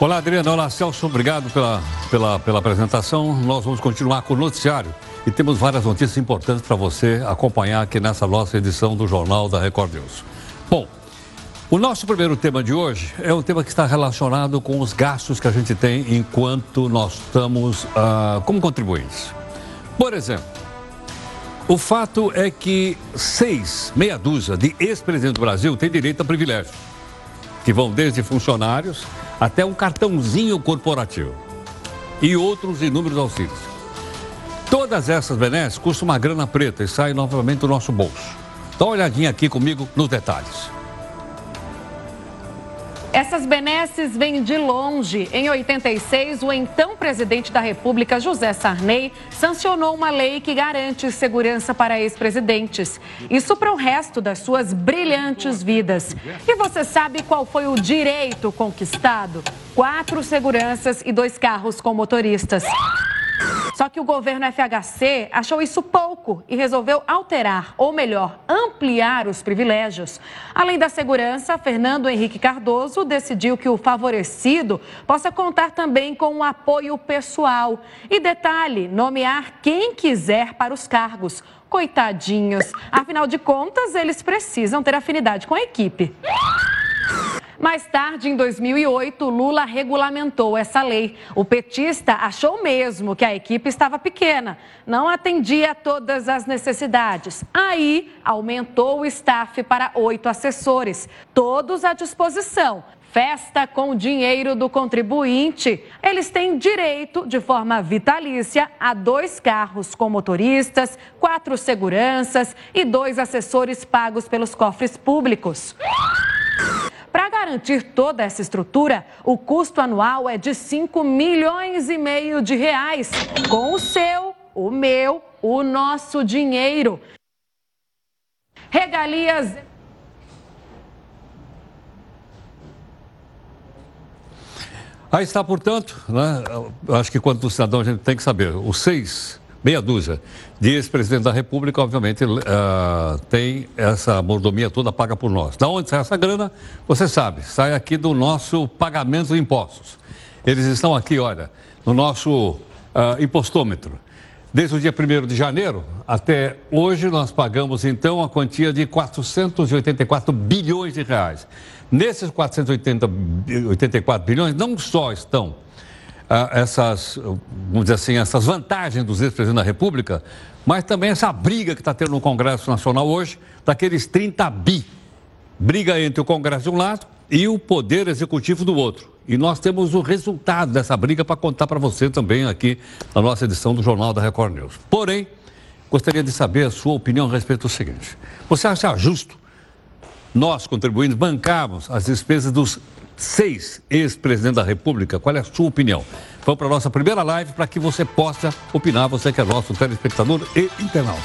Olá, Adriana. Olá, Celso. Obrigado pela, pela, pela apresentação. Nós vamos continuar com o noticiário e temos várias notícias importantes para você acompanhar aqui nessa nossa edição do Jornal da Record News. Bom, o nosso primeiro tema de hoje é um tema que está relacionado com os gastos que a gente tem enquanto nós estamos ah, como contribuintes. Por exemplo, o fato é que seis, meia dúzia de ex-presidentes do Brasil têm direito a privilégio, que vão desde funcionários até um cartãozinho corporativo e outros inúmeros auxílios. Todas essas benesses custam uma grana preta e saem novamente do nosso bolso. Dá uma olhadinha aqui comigo nos detalhes. Essas benesses vêm de longe. Em 86, o então presidente da República, José Sarney, sancionou uma lei que garante segurança para ex-presidentes. Isso para o resto das suas brilhantes vidas. E você sabe qual foi o direito conquistado? Quatro seguranças e dois carros com motoristas. Só que o governo FHC achou isso pouco e resolveu alterar, ou melhor, ampliar os privilégios. Além da segurança, Fernando Henrique Cardoso decidiu que o favorecido possa contar também com um apoio pessoal. E detalhe: nomear quem quiser para os cargos. Coitadinhos, afinal de contas, eles precisam ter afinidade com a equipe. Mais tarde, em 2008, Lula regulamentou essa lei. O petista achou mesmo que a equipe estava pequena, não atendia a todas as necessidades. Aí, aumentou o staff para oito assessores, todos à disposição. Festa com dinheiro do contribuinte. Eles têm direito, de forma vitalícia, a dois carros com motoristas, quatro seguranças e dois assessores pagos pelos cofres públicos. Para garantir toda essa estrutura, o custo anual é de 5 milhões e meio de reais, com o seu, o meu, o nosso dinheiro. Regalias. Aí está, portanto, né, acho que quanto cidadão a gente tem que saber, os seis meia dúzia de ex-presidente da República, obviamente, uh, tem essa mordomia toda paga por nós. Da onde sai essa grana? Você sabe, sai aqui do nosso pagamento de impostos. Eles estão aqui, olha, no nosso uh, impostômetro. Desde o dia 1 de janeiro até hoje, nós pagamos então a quantia de 484 bilhões de reais. Nesses 484 bilhões, não só estão essas, vamos dizer assim, essas vantagens dos ex-presidentes da República, mas também essa briga que está tendo no Congresso Nacional hoje, daqueles 30 bi. Briga entre o Congresso de um lado e o Poder Executivo do outro. E nós temos o resultado dessa briga para contar para você também aqui na nossa edição do Jornal da Record News. Porém, gostaria de saber a sua opinião a respeito do seguinte: você acha justo nós, contribuintes, bancarmos as despesas dos seis ex-presidentes da República. Qual é a sua opinião? Vamos para a nossa primeira live para que você possa opinar, você que é nosso telespectador e internauta.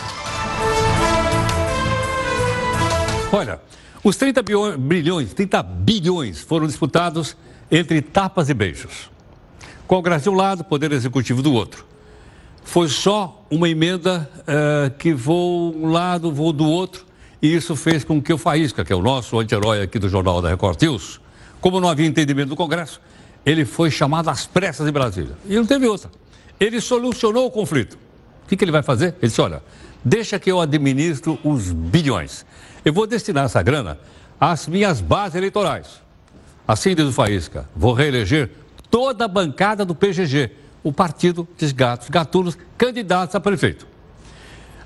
Olha, os 30 bilhões, 30 bilhões foram disputados entre tapas e beijos. Congresso de um lado, Poder Executivo do outro. Foi só uma emenda uh, que voou um lado, voou do outro, e isso fez com que o Faísca, que é o nosso anti-herói aqui do Jornal da Record News, como não havia entendimento do Congresso, ele foi chamado às pressas em Brasília. E não teve outra. Ele solucionou o conflito. O que, que ele vai fazer? Ele disse: olha, deixa que eu administro os bilhões. Eu vou destinar essa grana às minhas bases eleitorais. Assim diz o Faísca, vou reeleger toda a bancada do PGG, o Partido dos Gatos Gatunos, candidatos a prefeito.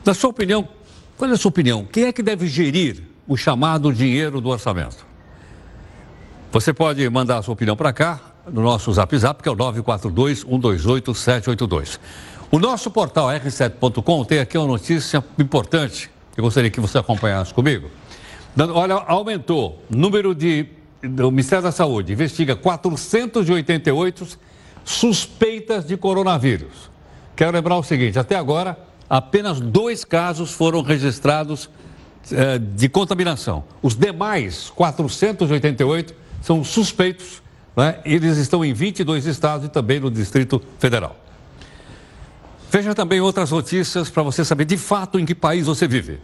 Na sua opinião, qual é a sua opinião? Quem é que deve gerir o chamado dinheiro do orçamento? Você pode mandar a sua opinião para cá, no nosso zap zap, que é o 942-128-782. O nosso portal r7.com tem aqui uma notícia importante, que eu gostaria que você acompanhasse comigo. Olha, aumentou o número de. O Ministério da Saúde investiga 488 suspeitas de coronavírus. Quero lembrar o seguinte: até agora, apenas dois casos foram registrados eh, de contaminação. Os demais 488 são suspeitos, né? eles estão em 22 estados e também no Distrito Federal. Veja também outras notícias para você saber de fato em que país você vive.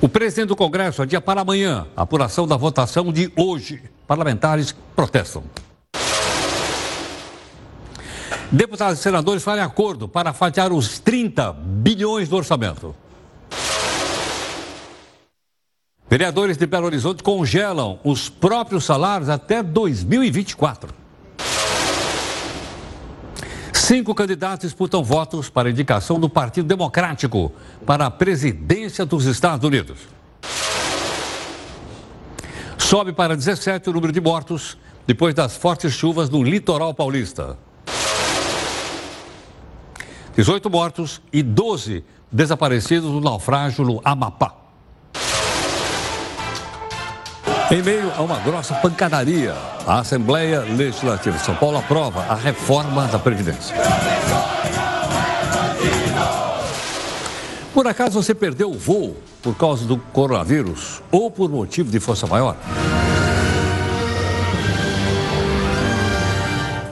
O presidente do Congresso adia para amanhã a apuração da votação de hoje parlamentares protestam. Deputados e senadores fazem acordo para fatiar os 30 bilhões do orçamento. Vereadores de Belo Horizonte congelam os próprios salários até 2024. Cinco candidatos disputam votos para indicação do Partido Democrático para a presidência dos Estados Unidos. Sobe para 17 o número de mortos depois das fortes chuvas no litoral paulista. 18 mortos e 12 desaparecidos no naufrágio no Amapá. Em meio a uma grossa pancadaria, a Assembleia Legislativa de São Paulo aprova a reforma da Previdência. Por acaso você perdeu o voo por causa do coronavírus ou por motivo de força maior?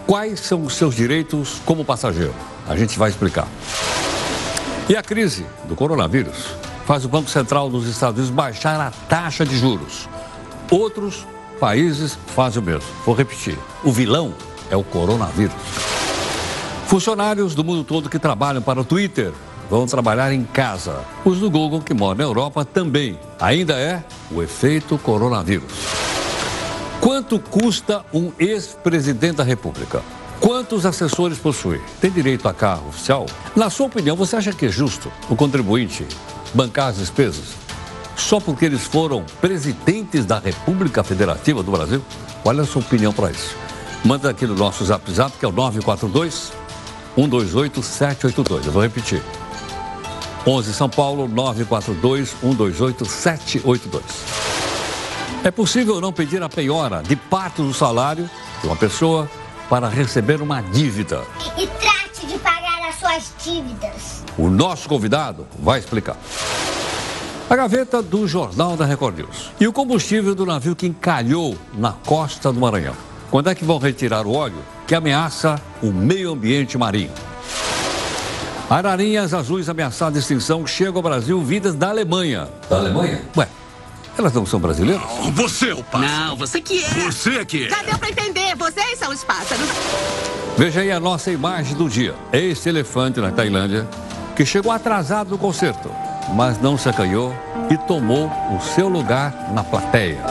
Quais são os seus direitos como passageiro? A gente vai explicar. E a crise do coronavírus faz o Banco Central dos Estados Unidos baixar a taxa de juros. Outros países fazem o mesmo. Vou repetir: o vilão é o coronavírus. Funcionários do mundo todo que trabalham para o Twitter vão trabalhar em casa. Os do Google, que moram na Europa, também. Ainda é o efeito coronavírus. Quanto custa um ex-presidente da República? Quantos assessores possui? Tem direito a carro oficial? Na sua opinião, você acha que é justo o contribuinte bancar as despesas só porque eles foram presidentes da República Federativa do Brasil? Olha a sua opinião para isso. Manda aqui no nosso zap zap, que é o 942 128 782. Eu vou repetir. 11 São Paulo, 942 128 782. É possível não pedir a penhora de parte do salário de uma pessoa para receber uma dívida. E trate de pagar as suas dívidas. O nosso convidado vai explicar. A gaveta do Jornal da Record News. E o combustível do navio que encalhou na costa do Maranhão. Quando é que vão retirar o óleo que ameaça o meio ambiente marinho? Ararinhas azuis ameaçadas de extinção chegam ao Brasil vindas da Alemanha. Da Alemanha? Ué, elas não são brasileiras? Oh, você é o pássaro. Não, você que é. Você é que é. Já deu pra entender, vocês são os pássaros. Veja aí a nossa imagem do dia. Esse elefante na Tailândia que chegou atrasado no concerto mas não se acanhou e tomou o seu lugar na plateia.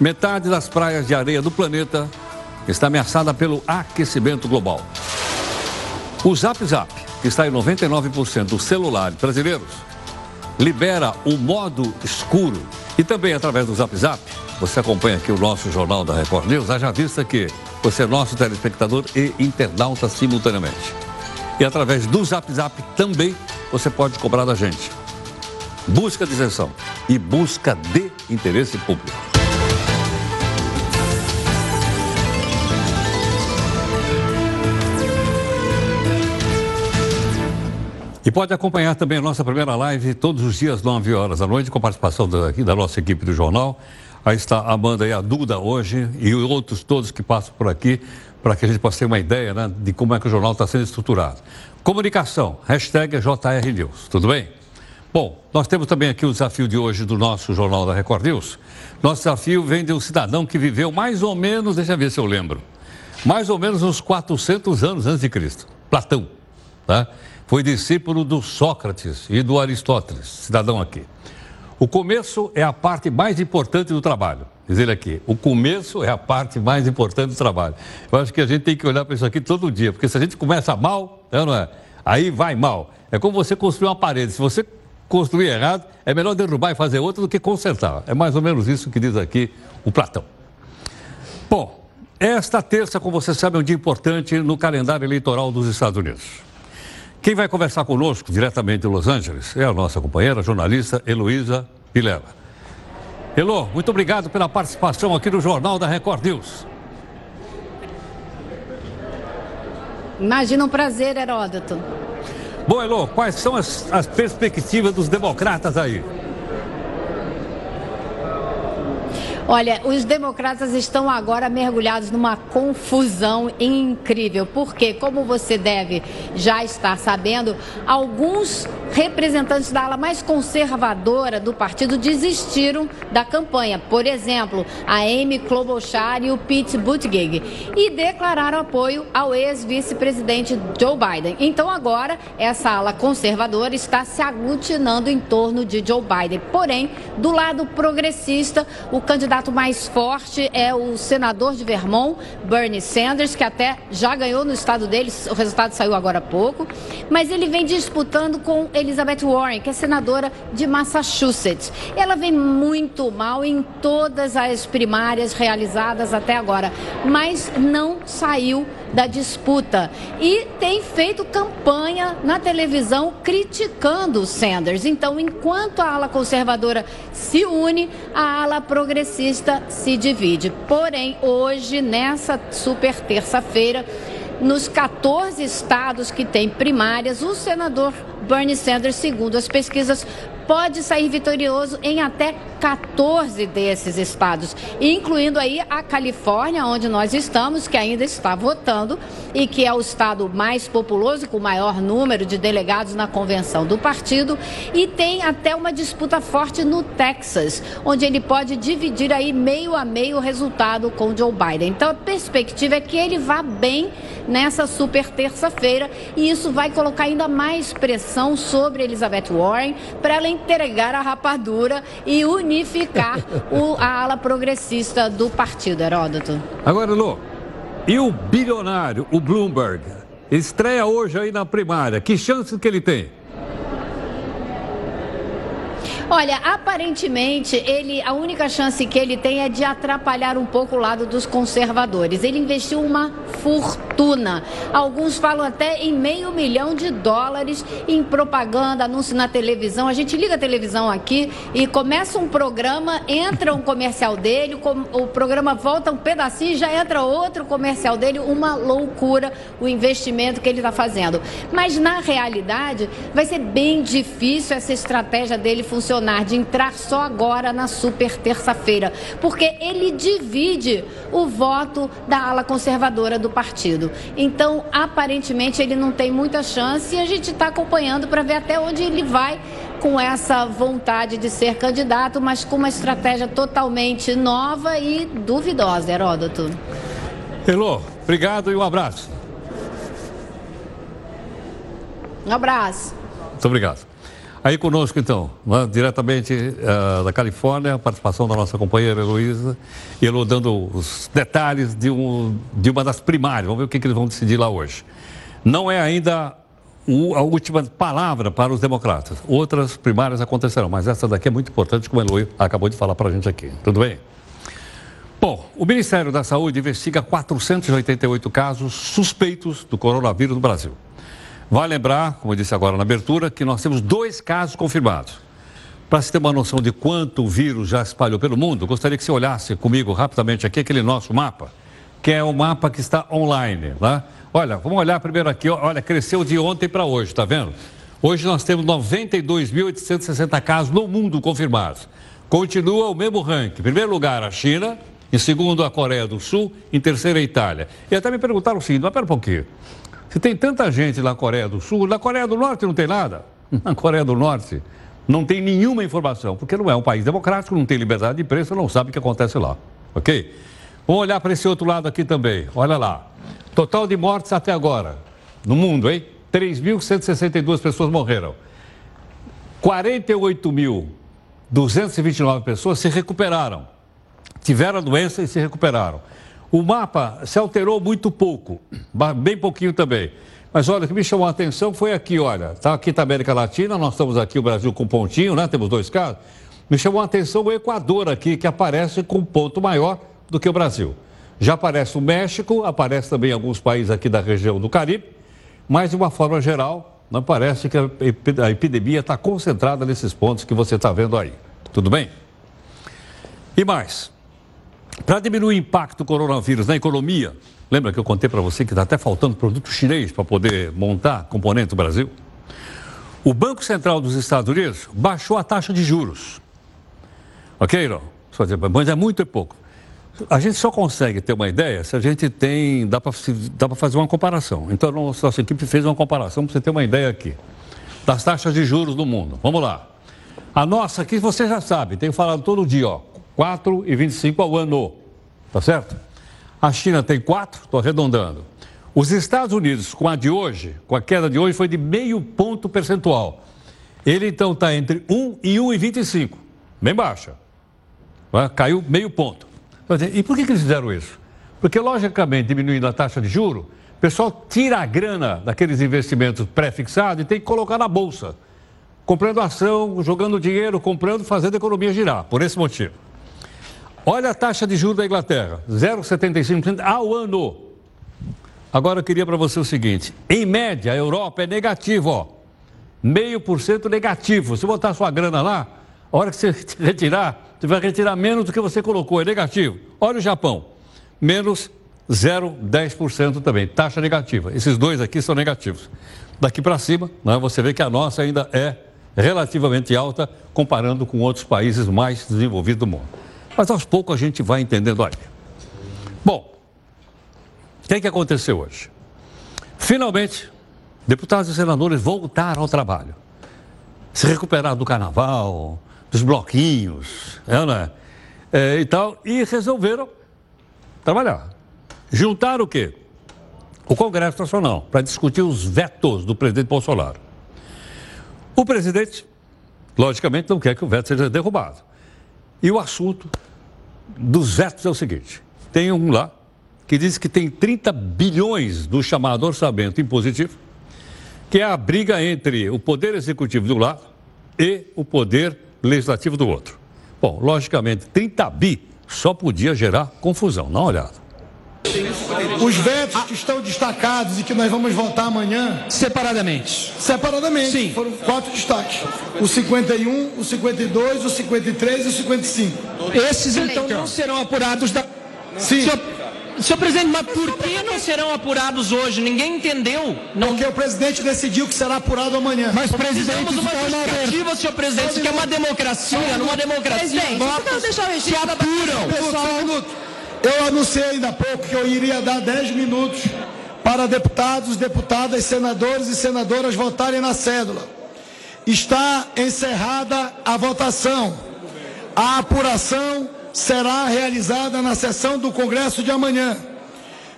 Metade das praias de areia do planeta está ameaçada pelo aquecimento global. O Zap Zap, que está em 99% dos celulares brasileiros, libera o modo escuro e também através do Zap Zap, você acompanha aqui o nosso jornal da Record News, haja vista que você é nosso telespectador e internauta simultaneamente. E através do Zap Zap também você pode cobrar da gente. Busca de isenção e busca de interesse público. E pode acompanhar também a nossa primeira live todos os dias, 9 horas da noite, com participação da nossa equipe do jornal. Aí está a Amanda e a Duda hoje e outros todos que passam por aqui para que a gente possa ter uma ideia né, de como é que o jornal está sendo estruturado. Comunicação, hashtag JR News, tudo bem? Bom, nós temos também aqui o desafio de hoje do nosso Jornal da Record News. Nosso desafio vem de um cidadão que viveu mais ou menos, deixa eu ver se eu lembro, mais ou menos uns 400 anos antes de Cristo, Platão, tá? Foi discípulo do Sócrates e do Aristóteles, cidadão aqui. O começo é a parte mais importante do trabalho. Diz ele aqui, o começo é a parte mais importante do trabalho. Eu acho que a gente tem que olhar para isso aqui todo dia, porque se a gente começa mal, é não é? Aí vai mal. É como você construir uma parede. Se você construir errado, é melhor derrubar e fazer outra do que consertar. É mais ou menos isso que diz aqui o Platão. Bom, esta terça, como você sabe, é um dia importante no calendário eleitoral dos Estados Unidos. Quem vai conversar conosco diretamente de Los Angeles é a nossa companheira, jornalista Heloísa Vilela. Elô, muito obrigado pela participação aqui no Jornal da Record News. Imagina um prazer, Heródoto. Bom, Elô, quais são as, as perspectivas dos democratas aí? Olha, os democratas estão agora mergulhados numa confusão incrível, porque, como você deve já estar sabendo, alguns representantes da ala mais conservadora do partido desistiram da campanha. Por exemplo, a Amy Klobuchar e o Pete Buttigieg. E declararam apoio ao ex-vice-presidente Joe Biden. Então agora, essa ala conservadora está se aglutinando em torno de Joe Biden. Porém, do lado progressista, o candidato mais forte é o senador de Vermont, Bernie Sanders, que até já ganhou no estado dele, o resultado saiu agora há pouco. Mas ele vem disputando com Elizabeth Warren, que é senadora de Massachusetts. Ela vem muito mal em todas as primárias realizadas até agora, mas não saiu da disputa e tem feito campanha na televisão criticando Sanders. Então, enquanto a ala conservadora se une, a ala progressista se divide. Porém, hoje, nessa super terça-feira, nos 14 estados que têm primárias, o senador Bernie Sanders, segundo as pesquisas, pode sair vitorioso em até 14 desses estados, incluindo aí a Califórnia, onde nós estamos, que ainda está votando e que é o estado mais populoso, com o maior número de delegados na convenção do partido, e tem até uma disputa forte no Texas, onde ele pode dividir aí meio a meio o resultado com Joe Biden. Então a perspectiva é que ele vá bem nessa super terça-feira e isso vai colocar ainda mais pressão sobre Elizabeth Warren para ela entregar a rapadura e unificar o, a ala progressista do partido, Heródoto. Agora, Lô, e o bilionário, o Bloomberg, estreia hoje aí na primária. Que chance que ele tem? Olha, aparentemente, ele, a única chance que ele tem é de atrapalhar um pouco o lado dos conservadores. Ele investiu uma fortuna. Alguns falam até em meio milhão de dólares em propaganda, anúncio na televisão. A gente liga a televisão aqui e começa um programa, entra um comercial dele, o programa volta um pedacinho e já entra outro comercial dele. Uma loucura o investimento que ele está fazendo. Mas na realidade, vai ser bem difícil essa estratégia dele funcionar de entrar só agora na super terça-feira, porque ele divide o voto da ala conservadora do partido. Então, aparentemente, ele não tem muita chance e a gente está acompanhando para ver até onde ele vai com essa vontade de ser candidato, mas com uma estratégia totalmente nova e duvidosa, Heródoto. Elô, obrigado e um abraço. Um abraço. Muito obrigado. Aí conosco, então, né, diretamente uh, da Califórnia, a participação da nossa companheira Heloísa, Elo dando os detalhes de, um, de uma das primárias. Vamos ver o que, que eles vão decidir lá hoje. Não é ainda o, a última palavra para os democratas. Outras primárias acontecerão, mas essa daqui é muito importante, como a Heloísa acabou de falar para a gente aqui. Tudo bem? Bom, o Ministério da Saúde investiga 488 casos suspeitos do coronavírus no Brasil. Vai lembrar, como eu disse agora na abertura, que nós temos dois casos confirmados. Para se ter uma noção de quanto o vírus já espalhou pelo mundo, gostaria que você olhasse comigo rapidamente aqui aquele nosso mapa, que é o mapa que está online. Né? Olha, vamos olhar primeiro aqui. Olha, cresceu de ontem para hoje, está vendo? Hoje nós temos 92.860 casos no mundo confirmados. Continua o mesmo ranking. Em primeiro lugar, a China. Em segundo, a Coreia do Sul. Em terceiro, a Itália. E até me perguntaram o seguinte, mas pera um pouquinho. Se tem tanta gente na Coreia do Sul, na Coreia do Norte não tem nada. Na Coreia do Norte não tem nenhuma informação, porque não é um país democrático, não tem liberdade de imprensa, não sabe o que acontece lá. Ok? Vamos olhar para esse outro lado aqui também. Olha lá. Total de mortes até agora, no mundo, hein? 3.162 pessoas morreram. 48.229 pessoas se recuperaram. Tiveram a doença e se recuperaram. O mapa se alterou muito pouco, bem pouquinho também. Mas olha, o que me chamou a atenção foi aqui, olha, tá aqui está a América Latina, nós estamos aqui o Brasil com pontinho, né? Temos dois casos. Me chamou a atenção o Equador aqui, que aparece com um ponto maior do que o Brasil. Já aparece o México, aparece também alguns países aqui da região do Caribe, mas de uma forma geral, não parece que a epidemia está concentrada nesses pontos que você está vendo aí. Tudo bem? E mais, para diminuir o impacto do coronavírus na economia, lembra que eu contei para você que está até faltando produto chinês para poder montar componente do Brasil? O Banco Central dos Estados Unidos baixou a taxa de juros. Ok, não? Mas é muito e pouco. A gente só consegue ter uma ideia se a gente tem. dá para fazer uma comparação. Então, a nossa equipe fez uma comparação para você ter uma ideia aqui. das taxas de juros do mundo. Vamos lá. A nossa aqui você já sabe, tenho falado todo dia, ó, 4,25 ao ano. Tá certo? A China tem 4, estou arredondando. Os Estados Unidos, com a de hoje, com a queda de hoje, foi de meio ponto percentual. Ele então está entre 1 e 1,25, bem baixa. Caiu meio ponto. E por que, que eles fizeram isso? Porque, logicamente, diminuindo a taxa de juro, o pessoal tira a grana daqueles investimentos pré-fixados e tem que colocar na bolsa. Comprando ação, jogando dinheiro, comprando, fazendo a economia girar, por esse motivo. Olha a taxa de juros da Inglaterra, 0,75% ao ano. Agora eu queria para você o seguinte: em média, a Europa é negativo. Meio por cento negativo. Se botar sua grana lá, a hora que você retirar, você vai retirar menos do que você colocou, é negativo. Olha o Japão, menos 0,10% também, taxa negativa. Esses dois aqui são negativos. Daqui para cima, né, você vê que a nossa ainda é relativamente alta comparando com outros países mais desenvolvidos do mundo. Mas aos poucos a gente vai entendendo aí. Bom, o que, é que aconteceu hoje? Finalmente, deputados e senadores voltaram ao trabalho. Se recuperaram do carnaval, dos bloquinhos, né? É, e tal, e resolveram trabalhar. Juntaram o quê? O Congresso Nacional, para discutir os vetos do presidente Bolsonaro. O presidente, logicamente, não quer que o veto seja derrubado. E o assunto dos vetos é o seguinte: tem um lá que diz que tem 30 bilhões do chamado orçamento impositivo, que é a briga entre o poder executivo do lado e o poder legislativo do outro. Bom, logicamente, 30 bi só podia gerar confusão. Uma olhada. Os vetos que estão destacados e que nós vamos votar amanhã. Separadamente. Separadamente. Sim. Foram quatro destaques: o 51, o 52, o 53 e o 55. Esses então não serão apurados da. Sim. Senhor, senhor presidente, mas por que não serão apurados hoje? Ninguém entendeu. Não... Porque o presidente decidiu que será apurado amanhã. Mas, presidente, uma justificativa, senhor presidente. Que é uma democracia. Numa democracia, votos se apuram. Pessoal, um minuto. Eu anunciei ainda há pouco que eu iria dar 10 minutos para deputados, deputadas, senadores e senadoras votarem na cédula. Está encerrada a votação. A apuração será realizada na sessão do Congresso de amanhã.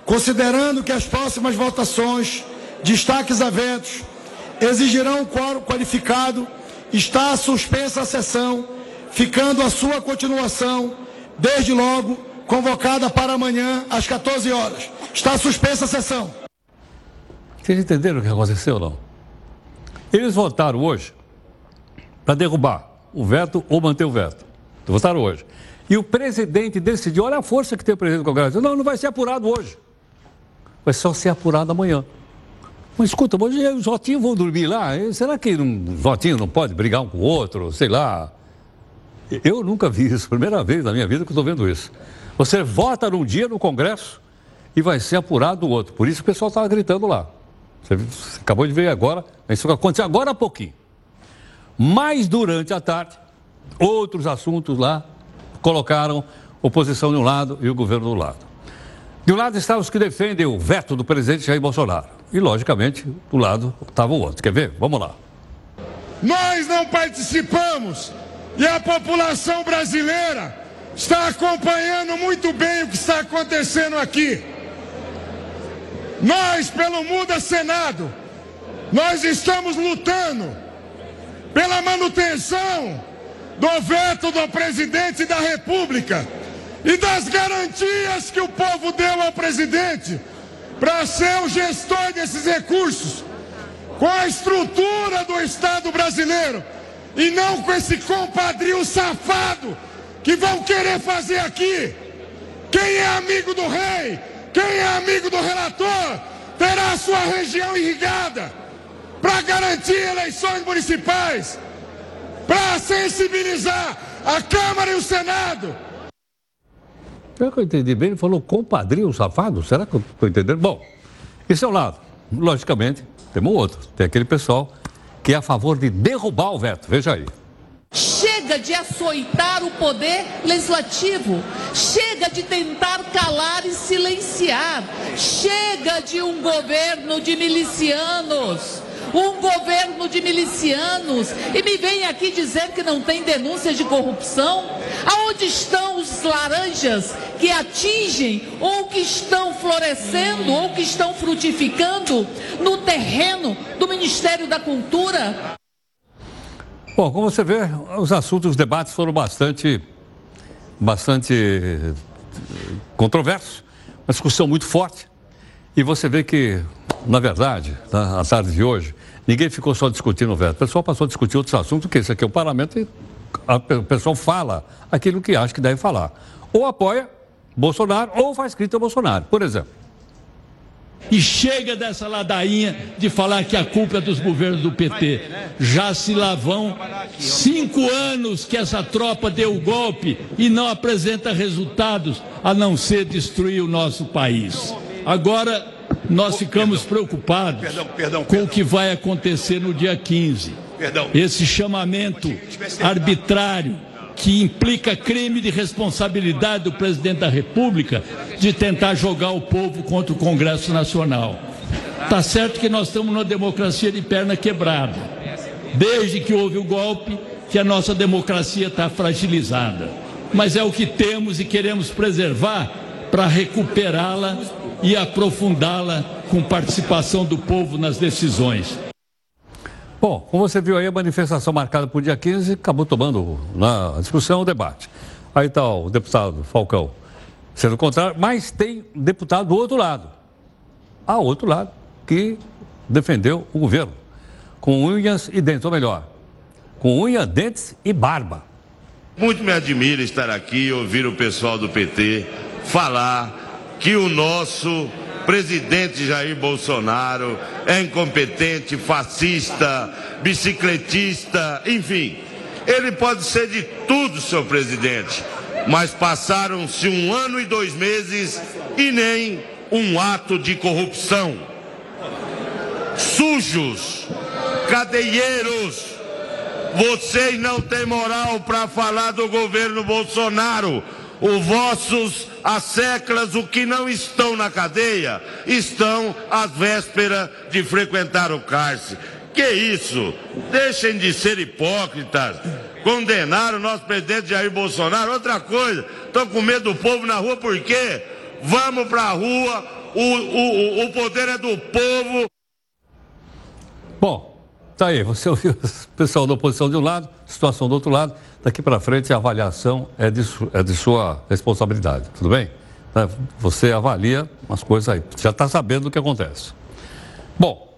Considerando que as próximas votações, destaques a vetos, exigirão um quórum qualificado, está suspensa a sessão, ficando a sua continuação, desde logo, convocada para amanhã às 14 horas. Está suspensa a sessão. Vocês entenderam o que aconteceu não? Eles votaram hoje para derrubar o veto ou manter o veto. Votaram hoje. E o presidente decidiu, olha a força que tem o presidente do Congresso. Não, não vai ser apurado hoje. Vai só ser apurado amanhã. Mas escuta, hoje os votinhos vão dormir lá. Será que os votinhos não podem brigar um com o outro? Sei lá. Eu nunca vi isso. Primeira vez na minha vida que estou vendo isso. Você vota num dia no Congresso e vai ser apurado o outro. Por isso o pessoal estava gritando lá. Você, você, acabou de ver agora, isso aconteceu agora há pouquinho. Mas durante a tarde, outros assuntos lá colocaram oposição de um lado e o governo do lado. De um lado estavam os que defendem o veto do presidente Jair Bolsonaro. E, logicamente, do lado estava o outro. Quer ver? Vamos lá. Nós não participamos e a população brasileira está acompanhando muito bem o que está acontecendo aqui. Nós, pelo Muda Senado, nós estamos lutando pela manutenção do veto do presidente da República e das garantias que o povo deu ao presidente para ser o gestor desses recursos, com a estrutura do Estado brasileiro e não com esse compadrio safado que vão querer fazer aqui. Quem é amigo do rei, quem é amigo do relator, terá a sua região irrigada para garantir eleições municipais, para sensibilizar a Câmara e o Senado. Será que eu entendi bem? Ele falou compadrinho safado? Será que eu estou entendendo? Bom, esse é um lado. Logicamente, temos outro. Tem aquele pessoal que é a favor de derrubar o veto. Veja aí. Chega de açoitar o poder legislativo. Chega de tentar calar e silenciar. Chega de um governo de milicianos. um governo de milicianos e me vem aqui dizer que não tem denúncias de corrupção? Aonde estão os laranjas que atingem ou que estão florescendo ou que estão frutificando no terreno do Ministério da Cultura? Bom, como você vê, os assuntos, os debates foram bastante, bastante controversos, uma discussão muito forte. E você vê que, na verdade, na tarde de hoje, ninguém ficou só discutindo o veto. O pessoal passou a discutir outros assuntos, porque esse aqui é o parlamento e a, o pessoal fala aquilo que acha que deve falar. Ou apoia Bolsonaro ou faz crítica a Bolsonaro, por exemplo. E chega dessa ladainha de falar que a culpa é dos governos do PT. Já se lá vão cinco anos que essa tropa deu o golpe e não apresenta resultados a não ser destruir o nosso país. Agora nós ficamos preocupados com o que vai acontecer no dia 15. Esse chamamento arbitrário que implica crime de responsabilidade do presidente da República de tentar jogar o povo contra o Congresso Nacional. Tá certo que nós estamos numa democracia de perna quebrada. Desde que houve o golpe, que a nossa democracia está fragilizada. Mas é o que temos e queremos preservar para recuperá-la e aprofundá-la com participação do povo nas decisões. Bom, como você viu aí, a manifestação marcada para o dia 15 acabou tomando na discussão o debate. Aí está o deputado Falcão sendo contrário, mas tem deputado do outro lado. Há outro lado que defendeu o governo, com unhas e dentes, ou melhor, com unha, dentes e barba. Muito me admira estar aqui e ouvir o pessoal do PT falar que o nosso presidente Jair Bolsonaro é incompetente, fascista, bicicletista, enfim. Ele pode ser de tudo, senhor presidente, mas passaram-se um ano e dois meses e nem um ato de corrupção. Sujos, cadeieiros, vocês não têm moral para falar do governo Bolsonaro. Os vossos asseclas, o que não estão na cadeia, estão às vésperas de frequentar o cárcere. Que isso? Deixem de ser hipócritas. Condenaram o nosso presidente Jair Bolsonaro. Outra coisa, estão com medo do povo na rua por quê? Vamos para a rua, o, o, o poder é do povo. Bom, tá aí, você ouviu o pessoal da oposição de um lado, situação do outro lado. Daqui para frente a avaliação é de, é de sua responsabilidade, tudo bem? Né? Você avalia as coisas aí, já está sabendo o que acontece. Bom,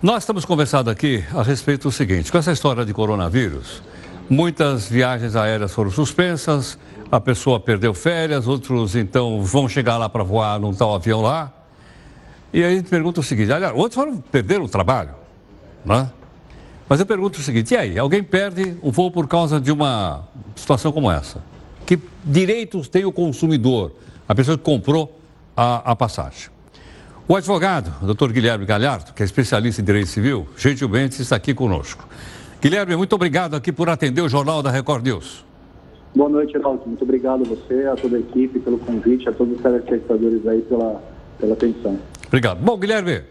nós estamos conversando aqui a respeito do seguinte: com essa história de coronavírus, muitas viagens aéreas foram suspensas, a pessoa perdeu férias, outros então vão chegar lá para voar num tal avião lá. E aí a gente pergunta o seguinte: aliás, outros foram perder o trabalho, né? Mas eu pergunto o seguinte: e aí? Alguém perde um voo por causa de uma situação como essa? Que direitos tem o consumidor, a pessoa que comprou a, a passagem? O advogado, o doutor Guilherme Galhardo, que é especialista em direito civil, gentilmente está aqui conosco. Guilherme, muito obrigado aqui por atender o Jornal da Record News. Boa noite, Geraldo. Muito obrigado a você, a toda a equipe pelo convite, a todos os telespectadores aí pela, pela atenção. Obrigado. Bom, Guilherme,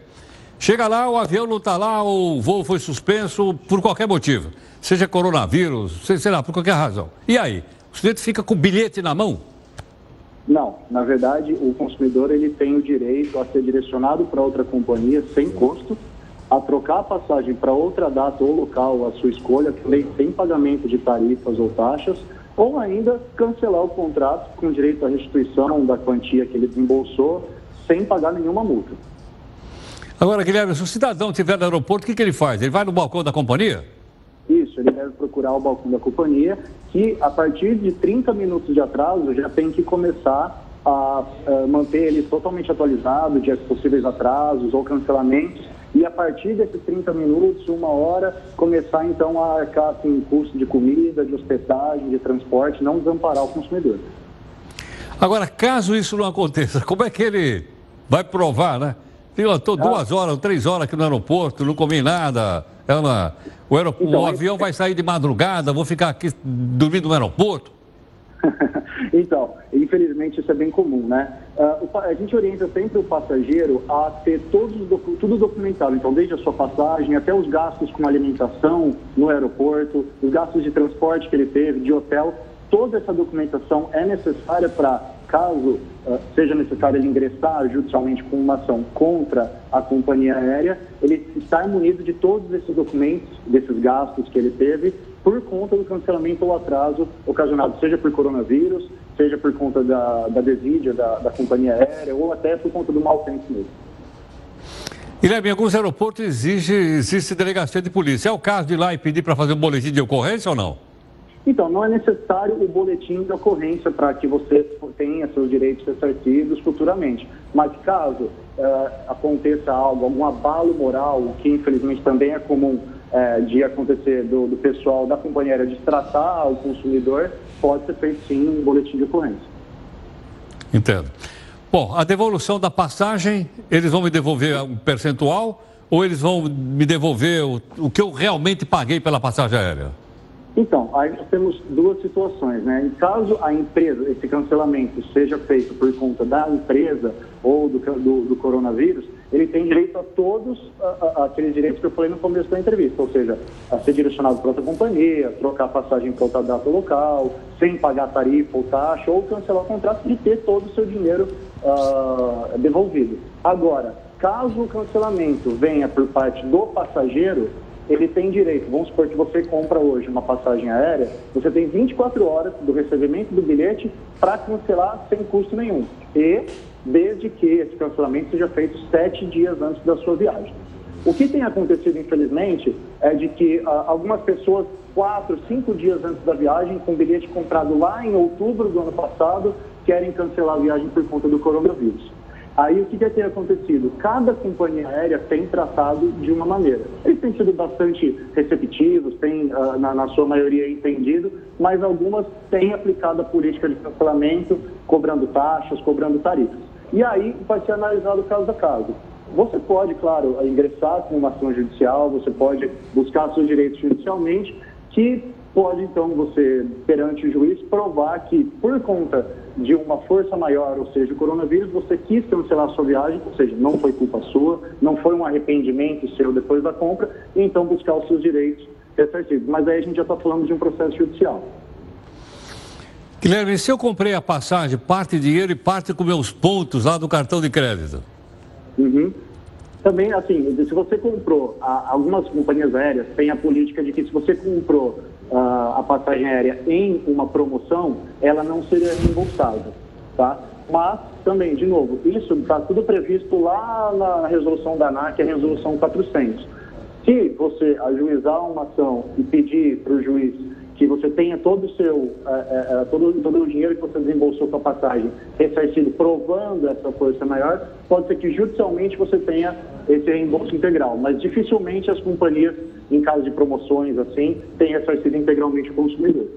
Chega lá, o avião não está lá, o voo foi suspenso por qualquer motivo. Seja coronavírus, sei lá, por qualquer razão. E aí? O sujeito fica com o bilhete na mão? Não, na verdade, o consumidor ele tem o direito a ser direcionado para outra companhia sem custo, a trocar a passagem para outra data ou local, a sua escolha, sem pagamento de tarifas ou taxas, ou ainda cancelar o contrato com direito à restituição da quantia que ele desembolsou sem pagar nenhuma multa. Agora, Guilherme, se o cidadão estiver no aeroporto, o que, que ele faz? Ele vai no balcão da companhia? Isso, ele deve procurar o balcão da companhia, que a partir de 30 minutos de atraso já tem que começar a, a manter ele totalmente atualizado de possíveis atrasos ou cancelamentos e a partir desses 30 minutos, uma hora, começar então a arcar assim, custo de comida, de hospedagem, de transporte, não desamparar o consumidor. Agora, caso isso não aconteça, como é que ele vai provar, né? Eu estou duas horas, três horas aqui no aeroporto, não comi nada. Ela, o, então, o avião vai sair de madrugada, vou ficar aqui dormindo no aeroporto. então, infelizmente isso é bem comum, né? Uh, a gente orienta sempre o passageiro a ter todos tudo documentado, então desde a sua passagem até os gastos com alimentação no aeroporto, os gastos de transporte que ele teve, de hotel, toda essa documentação é necessária para, caso uh, seja necessário ele ingressar judicialmente com uma ação contra a companhia aérea, ele está munido de todos esses documentos, desses gastos que ele teve, por conta do cancelamento ou atraso ocasionado, seja por coronavírus, seja por conta da, da desídia da, da companhia aérea ou até por conta do mau tempo mesmo. Guilherme, em alguns aeroportos exige, existe delegacia de polícia. É o caso de ir lá e pedir para fazer um boletim de ocorrência ou não? Então, não é necessário o boletim de ocorrência para que você tenha seus direitos ressarcidos futuramente. Mas caso uh, aconteça algo, algum abalo moral, o que infelizmente também é comum é, de acontecer do, do, pessoal da companhia aérea de tratar o consumidor, pode ser feito sim um boletim de ocorrência. Entendo. Bom, a devolução da passagem, eles vão me devolver um percentual ou eles vão me devolver o, o que eu realmente paguei pela passagem aérea? Então, aí nós temos duas situações, né? Em caso a empresa, esse cancelamento seja feito por conta da empresa ou do, do, do coronavírus, ele tem direito a todos a, a, aqueles direitos que eu falei no começo da entrevista, ou seja, a ser direcionado para outra companhia, trocar passagem para outra data local, sem pagar tarifa ou taxa, ou cancelar o contrato e ter todo o seu dinheiro uh, devolvido. Agora, caso o cancelamento venha por parte do passageiro, ele tem direito, vamos supor que você compra hoje uma passagem aérea, você tem 24 horas do recebimento do bilhete para cancelar sem custo nenhum. E desde que esse cancelamento seja feito sete dias antes da sua viagem. O que tem acontecido, infelizmente, é de que ah, algumas pessoas, quatro, cinco dias antes da viagem, com bilhete comprado lá em outubro do ano passado, querem cancelar a viagem por conta do coronavírus. Aí o que, que tem acontecido? Cada companhia aérea tem tratado de uma maneira. Eles têm sido bastante receptivos, têm, uh, na, na, sua maioria, entendido, mas algumas têm aplicado a política de cancelamento, cobrando taxas, cobrando tarifas. E aí vai ser analisado caso a caso. Você pode, claro, ingressar com uma ação judicial, você pode buscar seus direitos judicialmente, que pode, então, você, perante o juiz, provar que, por conta de uma força maior, ou seja, o coronavírus, você quis cancelar a sua viagem, ou seja, não foi culpa sua, não foi um arrependimento seu depois da compra, e então buscar os seus direitos ressarcidos. Mas aí a gente já está falando de um processo judicial. Guilherme, se eu comprei a passagem, parte dinheiro e parte com meus pontos lá do cartão de crédito? Uhum. Também, assim, se você comprou, algumas companhias aéreas têm a política de que se você comprou a passagem aérea em uma promoção, ela não seria reembolsável, tá? Mas, também, de novo, isso está tudo previsto lá na resolução da ANAC, a resolução 400. Se você ajuizar uma ação e pedir para o juiz que você tenha todo o seu, é, é, todo, todo o dinheiro que você desembolsou com a passagem ressarcido provando essa força maior, pode ser que judicialmente você tenha esse reembolso integral, mas dificilmente as companhias, em caso de promoções assim, têm ressarcido integralmente o consumidor.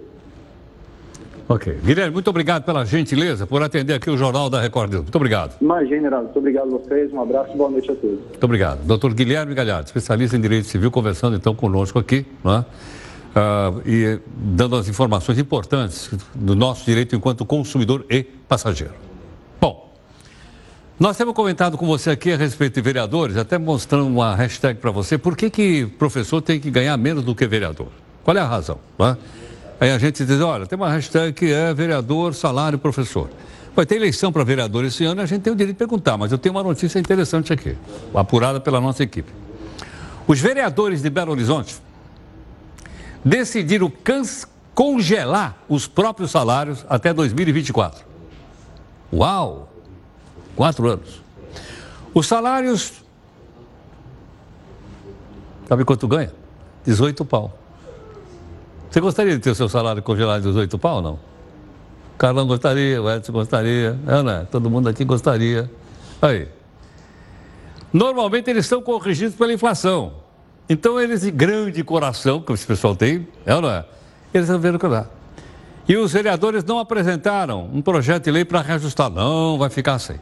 Ok. Guilherme, muito obrigado pela gentileza por atender aqui o Jornal da Record Muito obrigado. Imagina, Geraldo. Muito obrigado a vocês. Um abraço e boa noite a todos. Muito obrigado. Doutor Guilherme Galhardo, especialista em Direito Civil, conversando então conosco aqui, não é? Uh, e dando as informações importantes do nosso direito enquanto consumidor e passageiro. Bom, nós temos comentado com você aqui a respeito de vereadores, até mostrando uma hashtag para você. Por que, que professor tem que ganhar menos do que vereador? Qual é a razão? É? Aí a gente diz, olha, tem uma hashtag que é vereador, salário, professor. Vai ter eleição para vereador esse ano a gente tem o direito de perguntar, mas eu tenho uma notícia interessante aqui, apurada pela nossa equipe. Os vereadores de Belo Horizonte decidiram congelar os próprios salários até 2024. Uau! Quatro anos. Os salários. Sabe quanto ganha? 18 pau. Você gostaria de ter o seu salário congelado de 18 pau ou não? O Carlão gostaria, o Edson gostaria, é, né? todo mundo aqui gostaria. Aí. Normalmente eles são corrigidos pela inflação. Então eles de grande coração, que esse pessoal tem, é ou não é? Eles resolveram cuidar. E os vereadores não apresentaram um projeto de lei para reajustar. Não, vai ficar assim.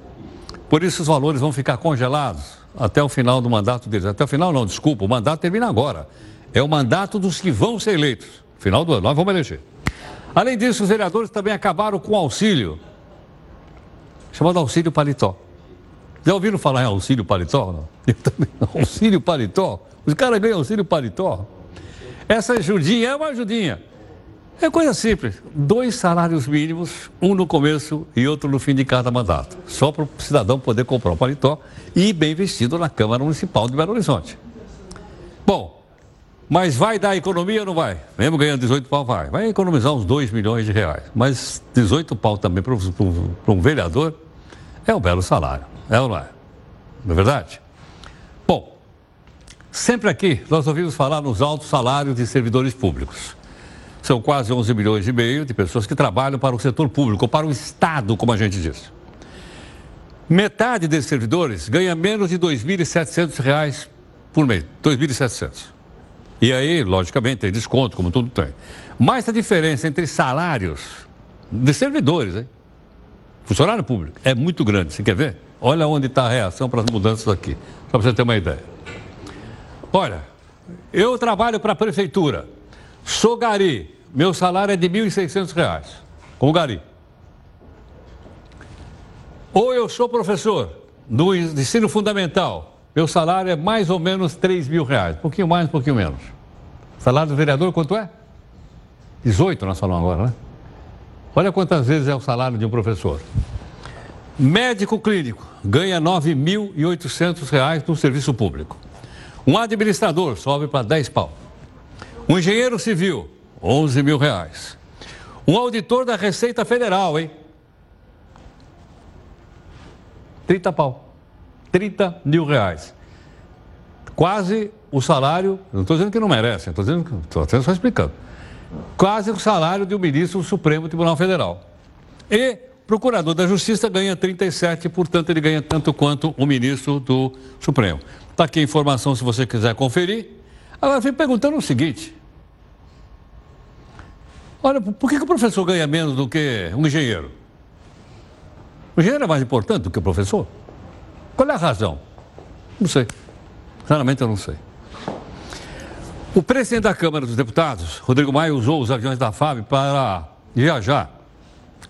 Por isso os valores vão ficar congelados até o final do mandato deles. Até o final não, desculpa, o mandato termina agora. É o mandato dos que vão ser eleitos. Final do ano, nós vamos eleger. Além disso, os vereadores também acabaram com o auxílio, chamado auxílio paletó. Já ouviram falar em auxílio paletó? Não? Eu também, auxílio paletó? Os caras ganham auxílio paletó? Essa ajudinha é uma ajudinha. É coisa simples. Dois salários mínimos, um no começo e outro no fim de cada mandato. Só para o cidadão poder comprar um paletó e ir bem vestido na Câmara Municipal de Belo Horizonte. Bom, mas vai dar economia ou não vai? Mesmo ganhando 18 pau, vai. Vai economizar uns 2 milhões de reais. Mas 18 pau também para um vereador é um belo salário. É ou não é? Não é verdade? Sempre aqui nós ouvimos falar nos altos salários de servidores públicos. São quase 11 milhões e meio de pessoas que trabalham para o setor público, para o Estado, como a gente diz. Metade desses servidores ganha menos de R$ 2.700 por mês. 2.700. E aí, logicamente, tem desconto, como tudo tem. Mas a diferença entre salários de servidores, hein? funcionário público, é muito grande. Você quer ver? Olha onde está a reação para as mudanças aqui, para você ter uma ideia. Olha, eu trabalho para a prefeitura. Sou gari, meu salário é de R$ 1.600, com gari. Ou eu sou professor do ensino fundamental, meu salário é mais ou menos 3 mil reais, um pouquinho mais, um pouquinho menos. Salário do vereador quanto é? 18 nós falamos agora, né? Olha quantas vezes é o salário de um professor. Médico clínico ganha R$ 9.800 no serviço público. Um administrador sobe para 10 pau. Um engenheiro civil, 11 mil reais. Um auditor da Receita Federal, hein? 30 pau. 30 mil reais. Quase o salário, não estou dizendo que não merece, estou dizendo estou só explicando. Quase o salário de um ministro do Supremo Tribunal Federal. E procurador da Justiça ganha 37, portanto ele ganha tanto quanto o ministro do Supremo. Está aqui a informação se você quiser conferir. Agora, fico perguntando o seguinte: Olha, por que, que o professor ganha menos do que um engenheiro? O engenheiro é mais importante do que o professor? Qual é a razão? Não sei. Sinceramente, eu não sei. O presidente da Câmara dos Deputados, Rodrigo Maia, usou os aviões da FAB para viajar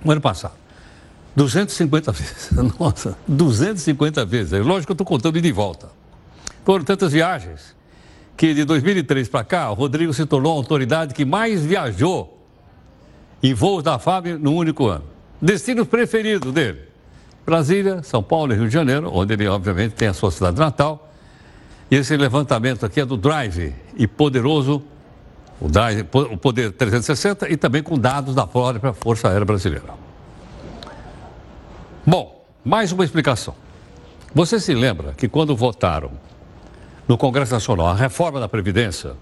no ano passado. 250 vezes. Nossa, 250 vezes. Lógico que eu estou contando de volta. Foram tantas viagens que de 2003 para cá, o Rodrigo se tornou a autoridade que mais viajou em voos da FAB no único ano. Destinos preferidos dele: Brasília, São Paulo e Rio de Janeiro, onde ele, obviamente, tem a sua cidade natal. E esse levantamento aqui é do Drive e poderoso, o, Drive, o Poder 360, e também com dados da própria Força Aérea Brasileira. Bom, mais uma explicação. Você se lembra que quando votaram no Congresso Nacional a reforma da Previdência,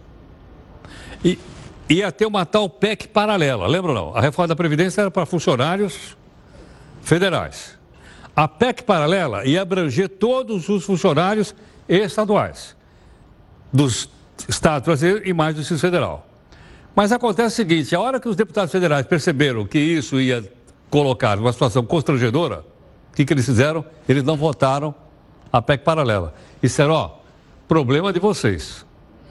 e ia ter uma tal PEC paralela. Lembra não? A reforma da Previdência era para funcionários federais. A PEC paralela ia abranger todos os funcionários estaduais, dos estados brasileiros e mais do Distrito Federal. Mas acontece o seguinte: a hora que os deputados federais perceberam que isso ia colocar numa situação constrangedora, o que, que eles fizeram? Eles não votaram a PEC paralela. E disseram: ó, problema de vocês.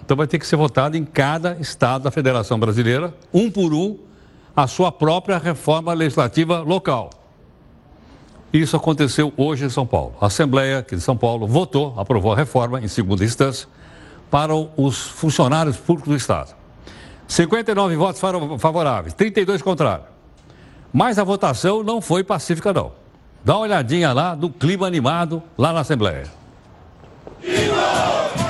Então vai ter que ser votado em cada estado da Federação Brasileira, um por um, a sua própria reforma legislativa local. Isso aconteceu hoje em São Paulo. A Assembleia aqui de São Paulo votou, aprovou a reforma em segunda instância para os funcionários públicos do Estado. 59 votos favoráveis, 32 contrários. Mas a votação não foi pacífica, não. Dá uma olhadinha lá do clima animado lá na Assembleia. Viva!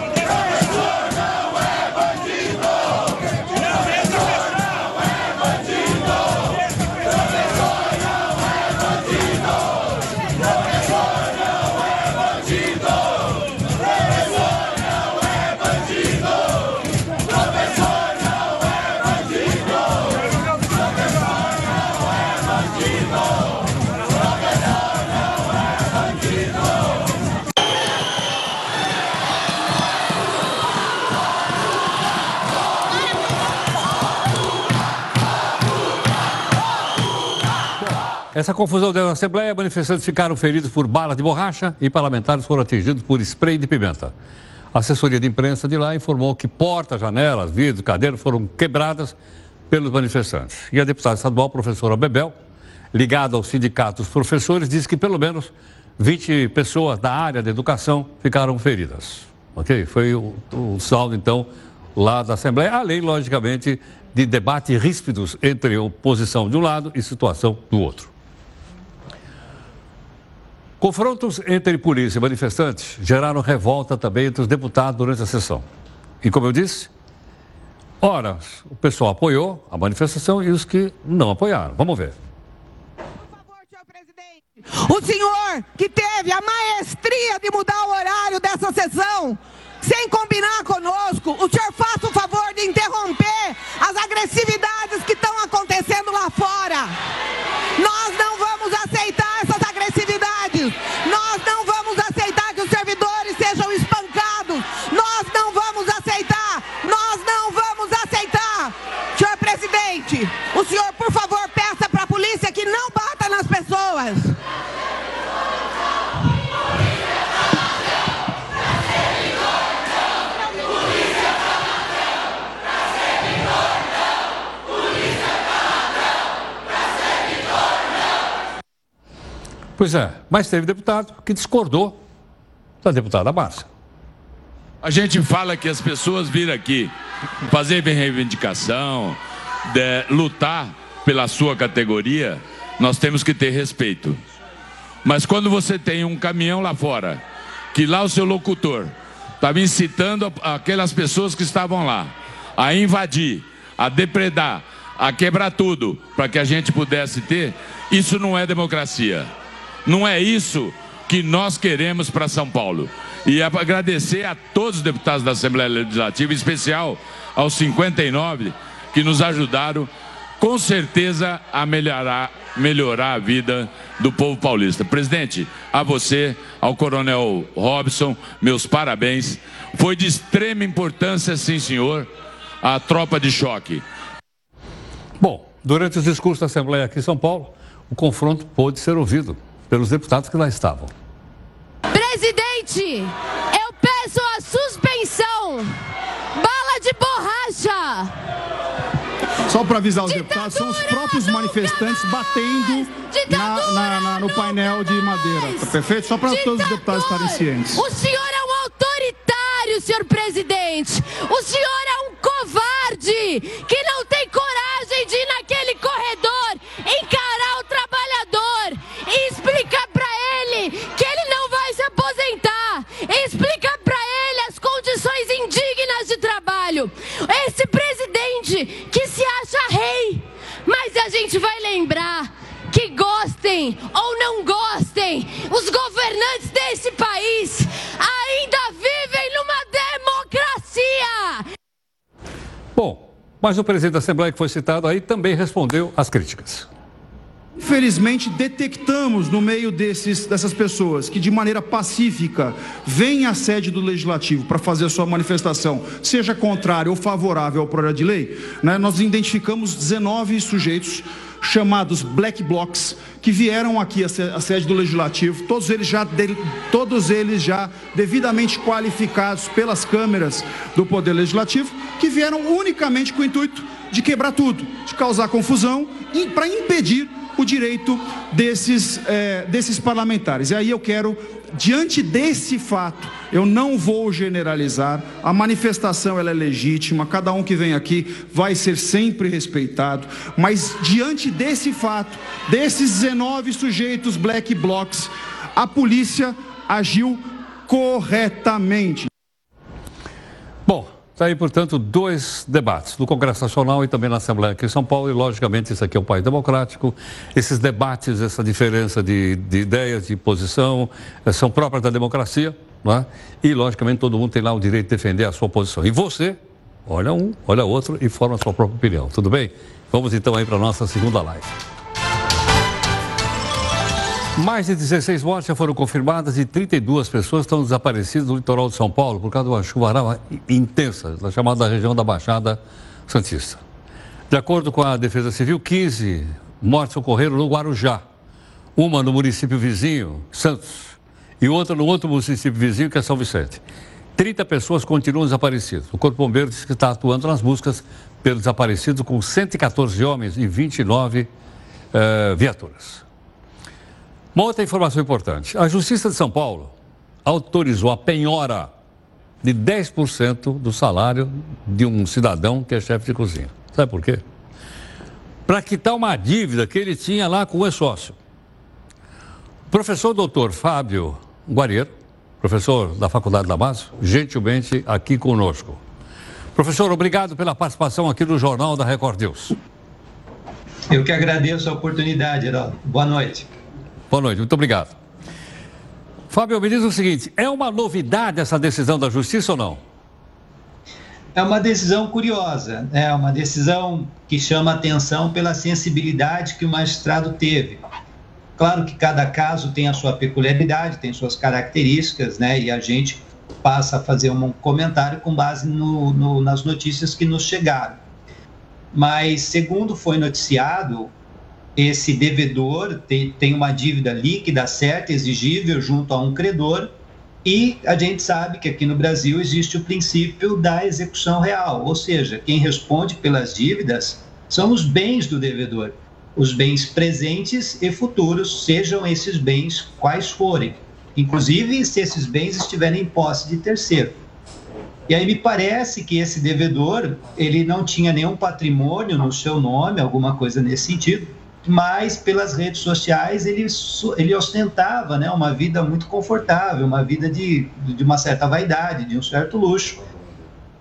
Essa confusão deu na Assembleia, manifestantes ficaram feridos por balas de borracha e parlamentares foram atingidos por spray de pimenta. A assessoria de imprensa de lá informou que portas, janelas, vidros, cadeiras foram quebradas pelos manifestantes. E a deputada estadual, professora Bebel, ligada aos sindicatos professores, disse que pelo menos 20 pessoas da área da educação ficaram feridas. Ok? Foi o, o saldo, então, lá da Assembleia, além, logicamente, de debates ríspidos entre oposição de um lado e situação do outro. Confrontos entre polícia e manifestantes geraram revolta também entre os deputados durante a sessão. E como eu disse, ora, o pessoal apoiou a manifestação e os que não apoiaram. Vamos ver. O senhor que teve a maestria de mudar o horário dessa sessão, sem combinar conosco, o senhor faça o favor de interromper as agressividades que estão acontecendo lá fora. Presidente, o senhor, por favor, peça para a polícia que não bata nas pessoas. Pois é, mas teve deputado que discordou da deputada Márcia. A gente fala que as pessoas viram aqui fazer reivindicação, de, lutar pela sua categoria, nós temos que ter respeito. Mas quando você tem um caminhão lá fora, que lá o seu locutor estava incitando aquelas pessoas que estavam lá a invadir, a depredar, a quebrar tudo para que a gente pudesse ter, isso não é democracia. Não é isso que nós queremos para São Paulo. E agradecer a todos os deputados da Assembleia Legislativa, em especial aos 59 que nos ajudaram, com certeza, a melhorar, melhorar a vida do povo paulista. Presidente, a você, ao Coronel Robson, meus parabéns. Foi de extrema importância, sim, senhor, a tropa de choque. Bom, durante os discursos da Assembleia aqui em São Paulo, o confronto pôde ser ouvido pelos deputados que lá estavam. Presidente, eu peço a suspensão. Bala de borracha. Só para avisar os deputados, são os próprios manifestantes batendo na, na, na, no painel de madeira. Tá perfeito? Só para todos os deputados estarem cientes. O senhor é um autoritário, senhor presidente. O senhor é um covarde que não tem mas o presidente da Assembleia que foi citado aí também respondeu às críticas. Infelizmente, detectamos no meio desses, dessas pessoas que, de maneira pacífica, vêm à sede do Legislativo para fazer a sua manifestação, seja contrária ou favorável ao projeto de lei, né, nós identificamos 19 sujeitos chamados Black Blocs, que vieram aqui à sede do Legislativo, todos eles já, todos eles já devidamente qualificados pelas câmeras do Poder Legislativo, que vieram unicamente com o intuito de quebrar tudo, de causar confusão e para impedir o direito desses, é, desses parlamentares. E aí eu quero, diante desse fato, eu não vou generalizar, a manifestação ela é legítima, cada um que vem aqui vai ser sempre respeitado, mas diante desse fato, desses 19 sujeitos black blocs, a polícia agiu corretamente. Bom, Está aí, portanto, dois debates, no Congresso Nacional e também na Assembleia aqui em São Paulo, e logicamente isso aqui é um país democrático. Esses debates, essa diferença de, de ideias, de posição, eh, são próprias da democracia, não é? E, logicamente, todo mundo tem lá o direito de defender a sua posição. E você, olha um, olha outro e forma a sua própria opinião, tudo bem? Vamos então aí para a nossa segunda live. Mais de 16 mortes já foram confirmadas e 32 pessoas estão desaparecidas no litoral de São Paulo por causa de uma chuvarada intensa, na chamada região da Baixada Santista. De acordo com a Defesa Civil, 15 mortes ocorreram no Guarujá, uma no município vizinho, Santos, e outra no outro município vizinho, que é São Vicente. 30 pessoas continuam desaparecidas. O Corpo Bombeiro diz que está atuando nas buscas pelo desaparecido com 114 homens e 29 eh, viaturas. Uma outra informação importante: a Justiça de São Paulo autorizou a penhora de 10% do salário de um cidadão que é chefe de cozinha. Sabe por quê? Para quitar uma dívida que ele tinha lá com o ex-sócio. O professor doutor Fábio Guarieiro, professor da Faculdade da Massa, gentilmente aqui conosco. Professor, obrigado pela participação aqui no Jornal da Record News. Eu que agradeço a oportunidade, Heraldo. Boa noite. Boa noite, muito obrigado. Fábio, me diz o seguinte: é uma novidade essa decisão da Justiça ou não? É uma decisão curiosa, é uma decisão que chama atenção pela sensibilidade que o magistrado teve. Claro que cada caso tem a sua peculiaridade, tem suas características, né? E a gente passa a fazer um comentário com base no, no, nas notícias que nos chegaram. Mas, segundo foi noticiado, esse devedor tem, tem uma dívida líquida certa, exigível, junto a um credor, e a gente sabe que aqui no Brasil existe o princípio da execução real, ou seja, quem responde pelas dívidas são os bens do devedor, os bens presentes e futuros, sejam esses bens quais forem, inclusive se esses bens estiverem em posse de terceiro. E aí me parece que esse devedor, ele não tinha nenhum patrimônio no seu nome, alguma coisa nesse sentido, mas pelas redes sociais ele, ele ostentava né, uma vida muito confortável, uma vida de, de uma certa vaidade, de um certo luxo.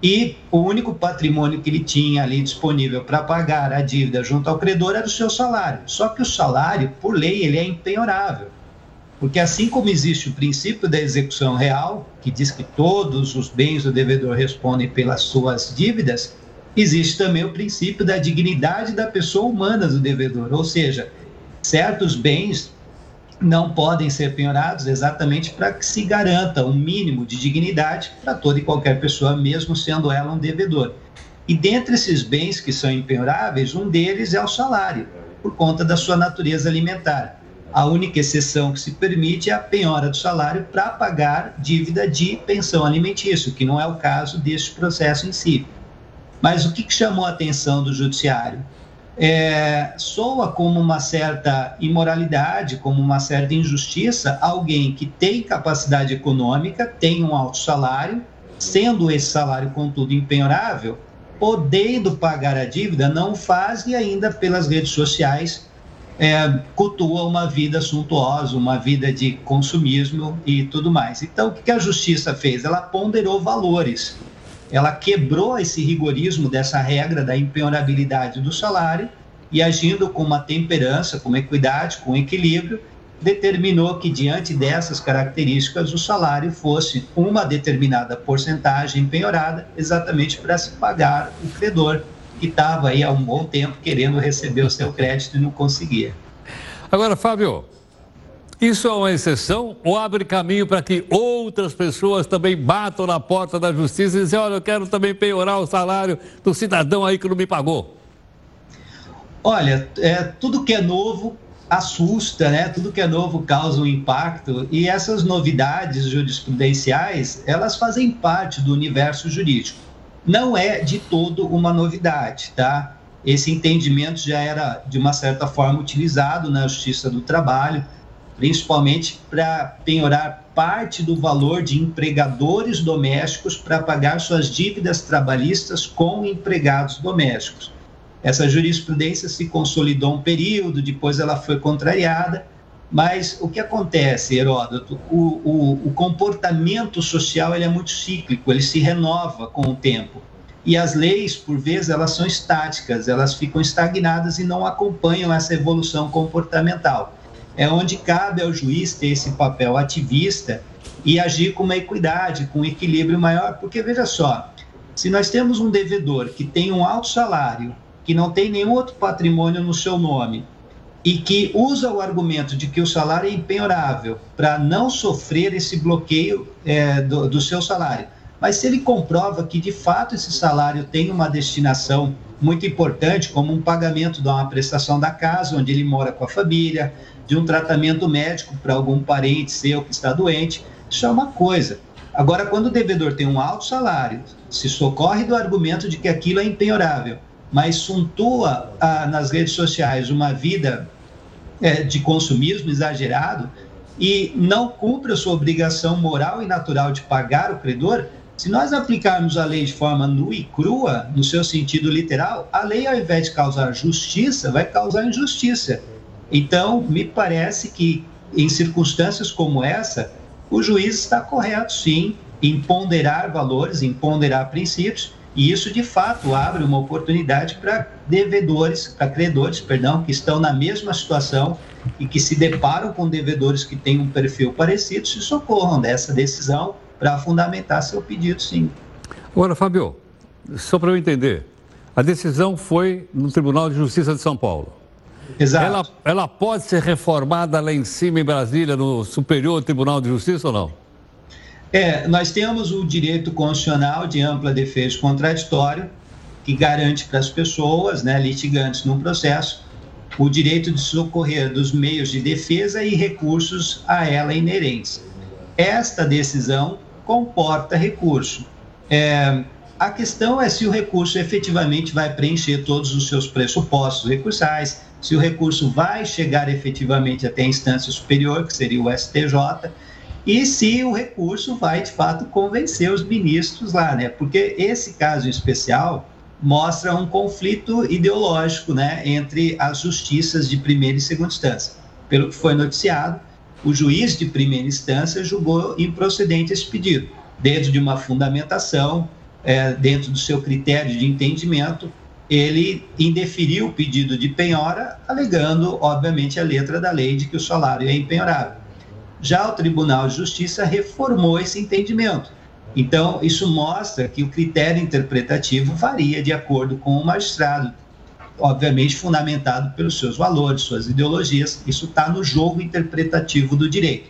E o único patrimônio que ele tinha ali disponível para pagar a dívida junto ao credor era o seu salário. Só que o salário, por lei, ele é impenhorável. Porque assim como existe o princípio da execução real, que diz que todos os bens do devedor respondem pelas suas dívidas, existe também o princípio da dignidade da pessoa humana do devedor, ou seja, certos bens não podem ser penhorados exatamente para que se garanta um mínimo de dignidade para toda e qualquer pessoa, mesmo sendo ela um devedor. E dentre esses bens que são impenhoráveis, um deles é o salário, por conta da sua natureza alimentar. A única exceção que se permite é a penhora do salário para pagar dívida de pensão alimentícia, que não é o caso deste processo em si. Mas o que, que chamou a atenção do judiciário? É, soa como uma certa imoralidade, como uma certa injustiça, alguém que tem capacidade econômica, tem um alto salário, sendo esse salário, contudo, impenhorável, podendo pagar a dívida, não faz e ainda pelas redes sociais é, cultua uma vida suntuosa, uma vida de consumismo e tudo mais. Então, o que a justiça fez? Ela ponderou valores ela quebrou esse rigorismo dessa regra da impenhorabilidade do salário e agindo com uma temperança, com uma equidade, com um equilíbrio, determinou que diante dessas características o salário fosse uma determinada porcentagem penhorada, exatamente para se pagar o credor que estava aí há um bom tempo querendo receber o seu crédito e não conseguia. Agora, Fábio, isso é uma exceção ou abre caminho para que outras pessoas também batam na porta da justiça e dizem: olha, eu quero também penhorar o salário do cidadão aí que não me pagou? Olha, é, tudo que é novo assusta, né? Tudo que é novo causa um impacto e essas novidades jurisprudenciais elas fazem parte do universo jurídico. Não é de todo uma novidade, tá? Esse entendimento já era de uma certa forma utilizado na Justiça do Trabalho principalmente para penhorar parte do valor de empregadores domésticos para pagar suas dívidas trabalhistas com empregados domésticos. Essa jurisprudência se consolidou um período, depois ela foi contrariada, mas o que acontece, Heródoto? O, o, o comportamento social ele é muito cíclico, ele se renova com o tempo. E as leis, por vezes, elas são estáticas, elas ficam estagnadas e não acompanham essa evolução comportamental é onde cabe ao juiz ter esse papel ativista e agir com uma equidade, com um equilíbrio maior, porque veja só, se nós temos um devedor que tem um alto salário, que não tem nenhum outro patrimônio no seu nome, e que usa o argumento de que o salário é impenhorável para não sofrer esse bloqueio é, do, do seu salário. Mas se ele comprova que de fato esse salário tem uma destinação muito importante, como um pagamento de uma prestação da casa, onde ele mora com a família, de um tratamento médico para algum parente seu que está doente, isso é uma coisa. Agora, quando o devedor tem um alto salário, se socorre do argumento de que aquilo é impenhorável, mas suntua ah, nas redes sociais uma vida é, de consumismo exagerado e não cumpre a sua obrigação moral e natural de pagar o credor, se nós aplicarmos a lei de forma nua e crua, no seu sentido literal, a lei, ao invés de causar justiça, vai causar injustiça. Então, me parece que, em circunstâncias como essa, o juiz está correto, sim, em ponderar valores, em ponderar princípios, e isso, de fato, abre uma oportunidade para devedores, para credores, perdão, que estão na mesma situação e que se deparam com devedores que têm um perfil parecido, se socorram dessa decisão para fundamentar seu pedido, sim. Agora, Fábio, só para eu entender, a decisão foi no Tribunal de Justiça de São Paulo. Exato. Ela, ela pode ser reformada lá em cima, em Brasília, no Superior Tribunal de Justiça ou não? É, nós temos o direito constitucional de ampla defesa contraditório, que garante para as pessoas, né, litigantes no processo, o direito de socorrer dos meios de defesa e recursos a ela inerentes. Esta decisão comporta recurso. É, a questão é se o recurso efetivamente vai preencher todos os seus pressupostos recursais, se o recurso vai chegar efetivamente até a instância superior, que seria o STJ, e se o recurso vai de fato convencer os ministros lá, né? Porque esse caso especial mostra um conflito ideológico, né, entre as justiças de primeira e segunda instância. Pelo que foi noticiado, o juiz de primeira instância julgou improcedente esse pedido, dentro de uma fundamentação, é, dentro do seu critério de entendimento, ele indeferiu o pedido de penhora, alegando, obviamente, a letra da lei de que o salário é impenhorável. Já o Tribunal de Justiça reformou esse entendimento. Então, isso mostra que o critério interpretativo varia de acordo com o magistrado, obviamente fundamentado pelos seus valores, suas ideologias. Isso está no jogo interpretativo do direito.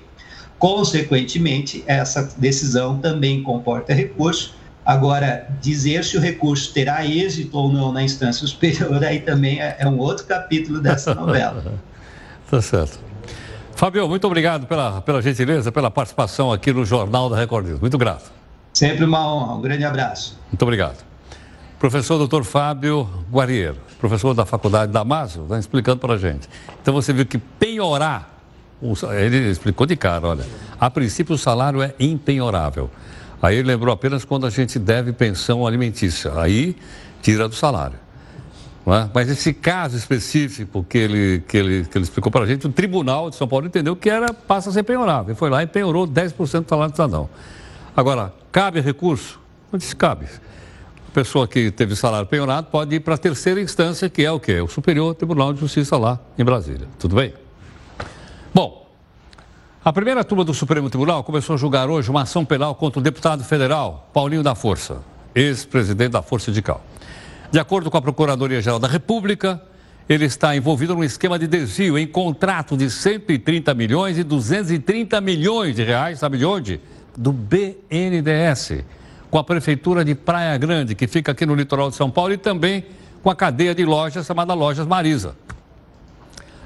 Consequentemente, essa decisão também comporta recurso. Agora, dizer se o recurso terá êxito ou não na instância superior, aí também é, é um outro capítulo dessa novela. tá certo. Fabio, muito obrigado pela, pela gentileza, pela participação aqui no Jornal da Record News. Muito grato. Sempre uma honra. Um grande abraço. Muito obrigado. Professor doutor Fábio Guarriero, professor da Faculdade da Maso, está explicando para a gente. Então você viu que penhorar, ele explicou de cara, olha, a princípio o salário é impenhorável. Aí ele lembrou apenas quando a gente deve pensão alimentícia, aí tira do salário. É? Mas esse caso específico que ele, que ele, que ele explicou para a gente, o Tribunal de São Paulo entendeu que era, passa a ser penhorável. Ele foi lá e penhorou 10% do salário do cidadão. Agora, cabe recurso? Não disse cabe. Pessoa que teve salário penhorado pode ir para a terceira instância, que é o quê? O Superior Tribunal de Justiça lá em Brasília. Tudo bem? Bom, a primeira turma do Supremo Tribunal começou a julgar hoje uma ação penal contra o deputado federal Paulinho da Força, ex-presidente da Força Sindical. De acordo com a Procuradoria-Geral da República, ele está envolvido num esquema de desvio em contrato de 130 milhões e 230 milhões de reais, sabe de onde? Do BNDES, com a Prefeitura de Praia Grande, que fica aqui no litoral de São Paulo, e também com a cadeia de lojas chamada Lojas Marisa.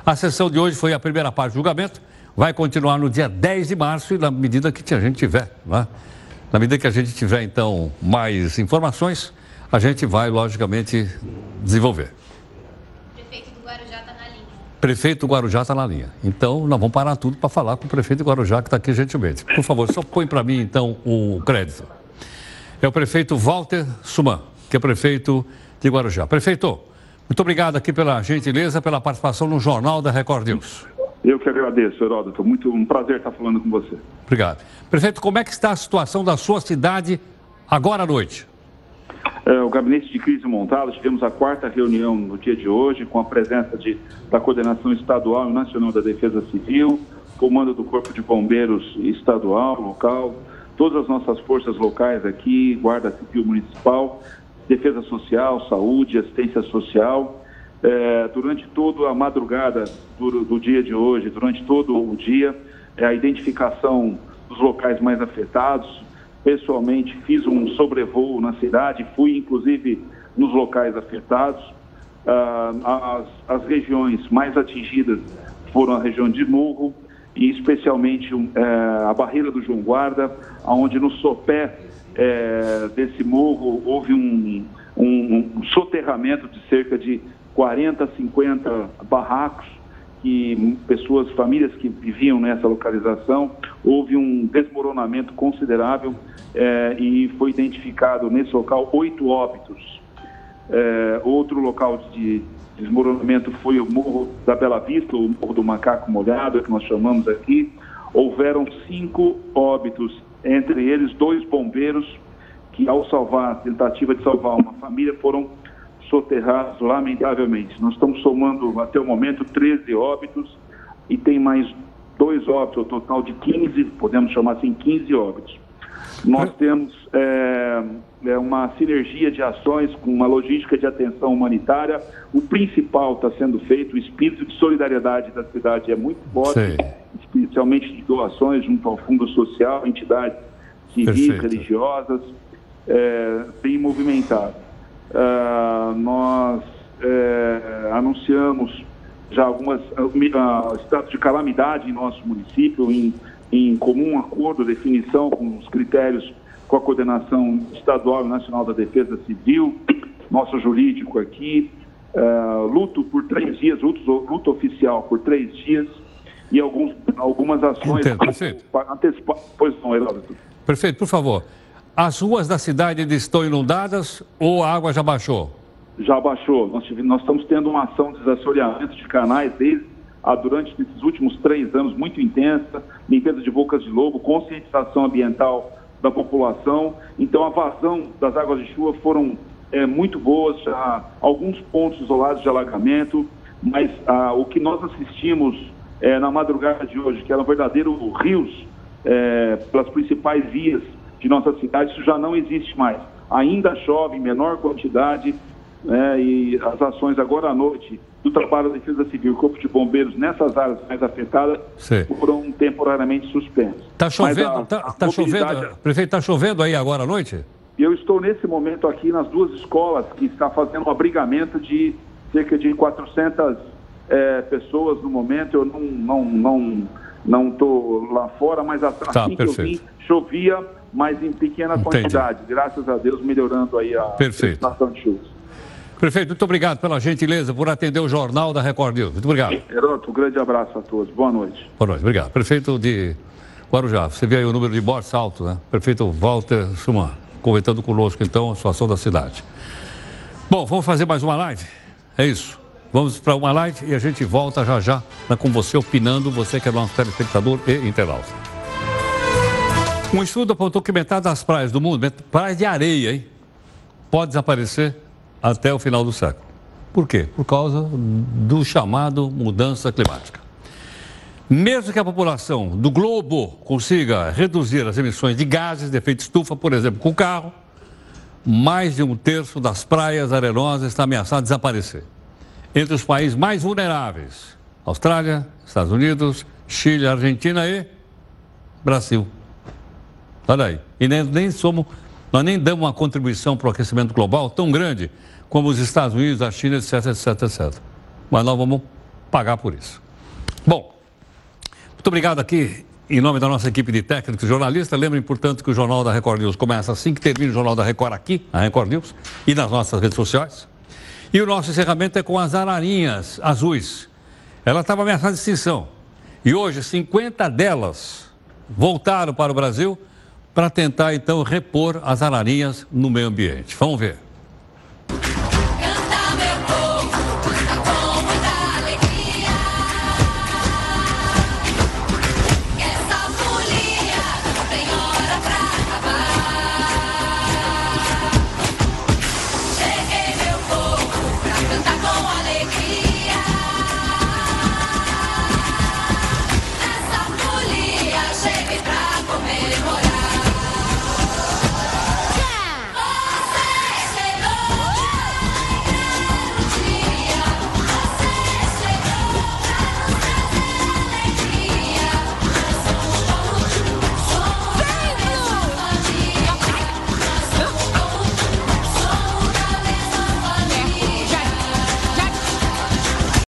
A sessão de hoje foi a primeira parte do julgamento, vai continuar no dia 10 de março e na medida que a gente tiver, né? na medida que a gente tiver, então, mais informações, a gente vai, logicamente, desenvolver. Prefeito do Guarujá está na linha. Prefeito do Guarujá está na linha. Então, nós vamos parar tudo para falar com o prefeito do Guarujá, que está aqui gentilmente. Por favor, só põe para mim, então, o crédito. É o prefeito Walter Suman, que é prefeito de Guarujá. Prefeito, muito obrigado aqui pela gentileza, pela participação no Jornal da Record News. Eu que agradeço, Heródoto. Muito um prazer estar falando com você. Obrigado. Prefeito, como é que está a situação da sua cidade agora à noite? É, o gabinete de crise montado, tivemos a quarta reunião no dia de hoje, com a presença de, da Coordenação Estadual e Nacional da Defesa Civil, comando do Corpo de Bombeiros Estadual, local, todas as nossas forças locais aqui, Guarda Civil Municipal, Defesa Social, Saúde, Assistência Social. É, durante toda a madrugada do, do, dia de hoje, durante todo o dia, é, a identificação dos locais mais afetados, pessoalmente fiz um sobrevoo na cidade, fui inclusive nos locais afetados. Ah, as, as, regiões mais atingidas foram a região de Morro e especialmente eh, a barreira do João Guarda, onde no sopé eh, desse morro houve um, um, um soterramento de cerca de 40, 50 barracos que pessoas, famílias que viviam nessa localização, houve um desmoronamento considerável é, e foi identificado nesse local oito óbitos. É, outro local de desmoronamento foi o Morro da Bela Vista, o Morro do Macaco Molhado, que nós chamamos aqui. Houveram cinco óbitos, entre eles dois bombeiros que, ao salvar, tentativa de salvar uma família, foram soterrados, lamentavelmente. Nós estamos somando, até o momento, 13 óbitos e tem mais dois óbitos, o total de 15, podemos chamar assim, 15 óbitos. Nós temos é, é uma sinergia de ações com uma logística de atenção humanitária. O principal está sendo feito, o espírito de solidariedade da cidade é muito forte, Sim. Especialmente de doações junto ao Fundo Social, entidades civis, religiosas, é, bem movimentado. Uh, nós é, anunciamos já algumas uh, estados de calamidade em nosso município, em, em comum acordo, definição com os critérios com a coordenação estadual e nacional da defesa civil, nosso jurídico aqui, uh, luto por três dias, luto, luto oficial por três dias e alguns, algumas ações. Entendo, perfeito. Antecipa... Pois não, Heródoto. Por favor. As ruas da cidade ainda estão inundadas ou a água já baixou? Já baixou. Nós, nós estamos tendo uma ação de desassoreamento de canais desde a, durante esses últimos três anos muito intensa, limpeza de bocas de lobo, conscientização ambiental da população. Então, a vazão das águas de chuva foram é, muito boas, já, alguns pontos isolados de alagamento, mas ah, o que nós assistimos é, na madrugada de hoje, que eram verdadeiros rios é, pelas principais vias de nossa cidade, isso já não existe mais. Ainda chove em menor quantidade né, e as ações agora à noite do trabalho da Defesa Civil Corpo de Bombeiros nessas áreas mais afetadas Sim. foram temporariamente suspensas. Está chovendo, tá, tá chovendo, prefeito, está chovendo aí agora à noite? Eu estou nesse momento aqui nas duas escolas que está fazendo um abrigamento de cerca de 400 é, pessoas no momento. Eu não não não não estou lá fora, mas assim tá, que perfeito. eu vim chovia mas em pequena Entendi. quantidade. Graças a Deus, melhorando aí a situação de chuvas. Prefeito, muito obrigado pela gentileza por atender o Jornal da Record News. Muito obrigado. Heroto, um grande abraço a todos. Boa noite. Boa noite, obrigado. Prefeito de Guarujá, você vê aí o número de mortes alto, né? Prefeito Walter Suman, comentando conosco então a situação da cidade. Bom, vamos fazer mais uma live? É isso. Vamos para uma live e a gente volta já já né, com você opinando, você que é nosso telespectador e internauta. Um estudo apontou que metade das praias do mundo, praias de areia, hein, pode desaparecer até o final do século. Por quê? Por causa do chamado mudança climática. Mesmo que a população do globo consiga reduzir as emissões de gases de efeito estufa, por exemplo, com o carro, mais de um terço das praias arenosas está ameaçado de desaparecer. Entre os países mais vulneráveis, Austrália, Estados Unidos, Chile, Argentina e Brasil. Olha aí. E nem, nem somos, nós nem damos uma contribuição para o aquecimento global tão grande como os Estados Unidos, a China, etc, etc, etc. Mas nós vamos pagar por isso. Bom, muito obrigado aqui em nome da nossa equipe de técnicos e jornalistas. Lembrem, portanto, que o Jornal da Record News começa assim que termina o Jornal da Record aqui, na Record News, e nas nossas redes sociais. E o nosso encerramento é com as ararinhas azuis. Ela estava ameaçada de extinção. E hoje, 50 delas voltaram para o Brasil para tentar então repor as ararinhas no meio ambiente. Vamos ver.